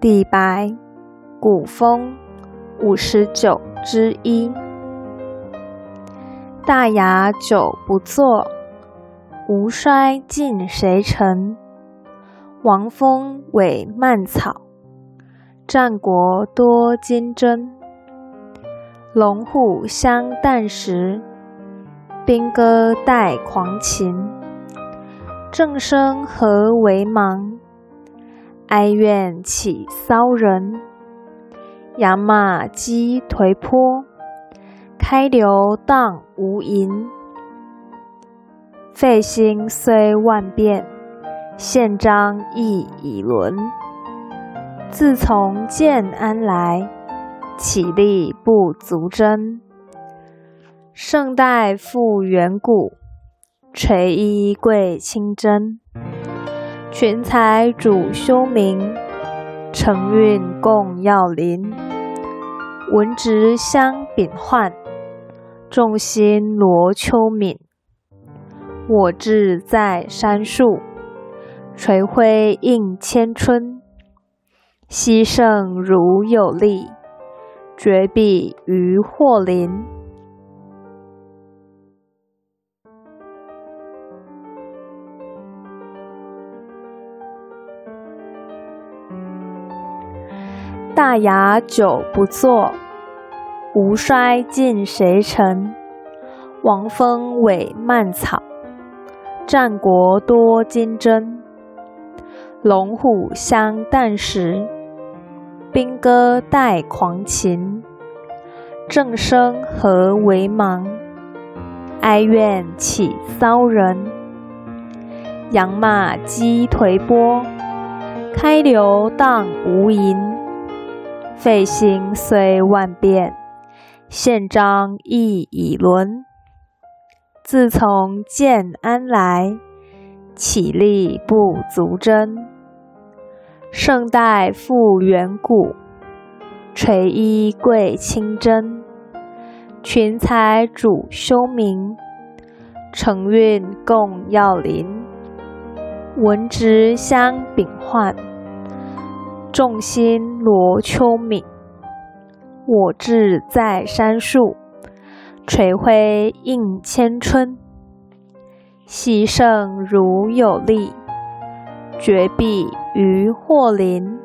李白，古风五十九之一。大雅久不作，吴衰尽谁成？王风委蔓草，战国多金针。龙虎相旦时，兵戈待狂禽。正声何为忙？哀怨起骚人，养马击颓坡，开流荡无垠。废兴虽万变，宪章亦已沦。自从建安来，岂力不足珍？胜代复远古，垂衣贵清真。群才主修明，承运共耀临。文直相秉焕，众心罗秋敏。我志在山树，垂晖映千春。夕盛如有力，绝壁于祸临。大雅久不作，吴衰尽谁成？王风委蔓草，战国多金针。龙虎相旦时，兵戈待狂禽。正声何为忙？哀怨起骚人。扬马击颓波，开流荡无垠。废兴虽万变，宪章亦已沦。自从建安来，岂力不足珍？胜代复远古，垂衣贵清真。群才主修明，承运共耀临。文直相秉焕。众星罗秋敏，我志在山树，垂晖映千春。夕盛如有力，绝壁于祸临。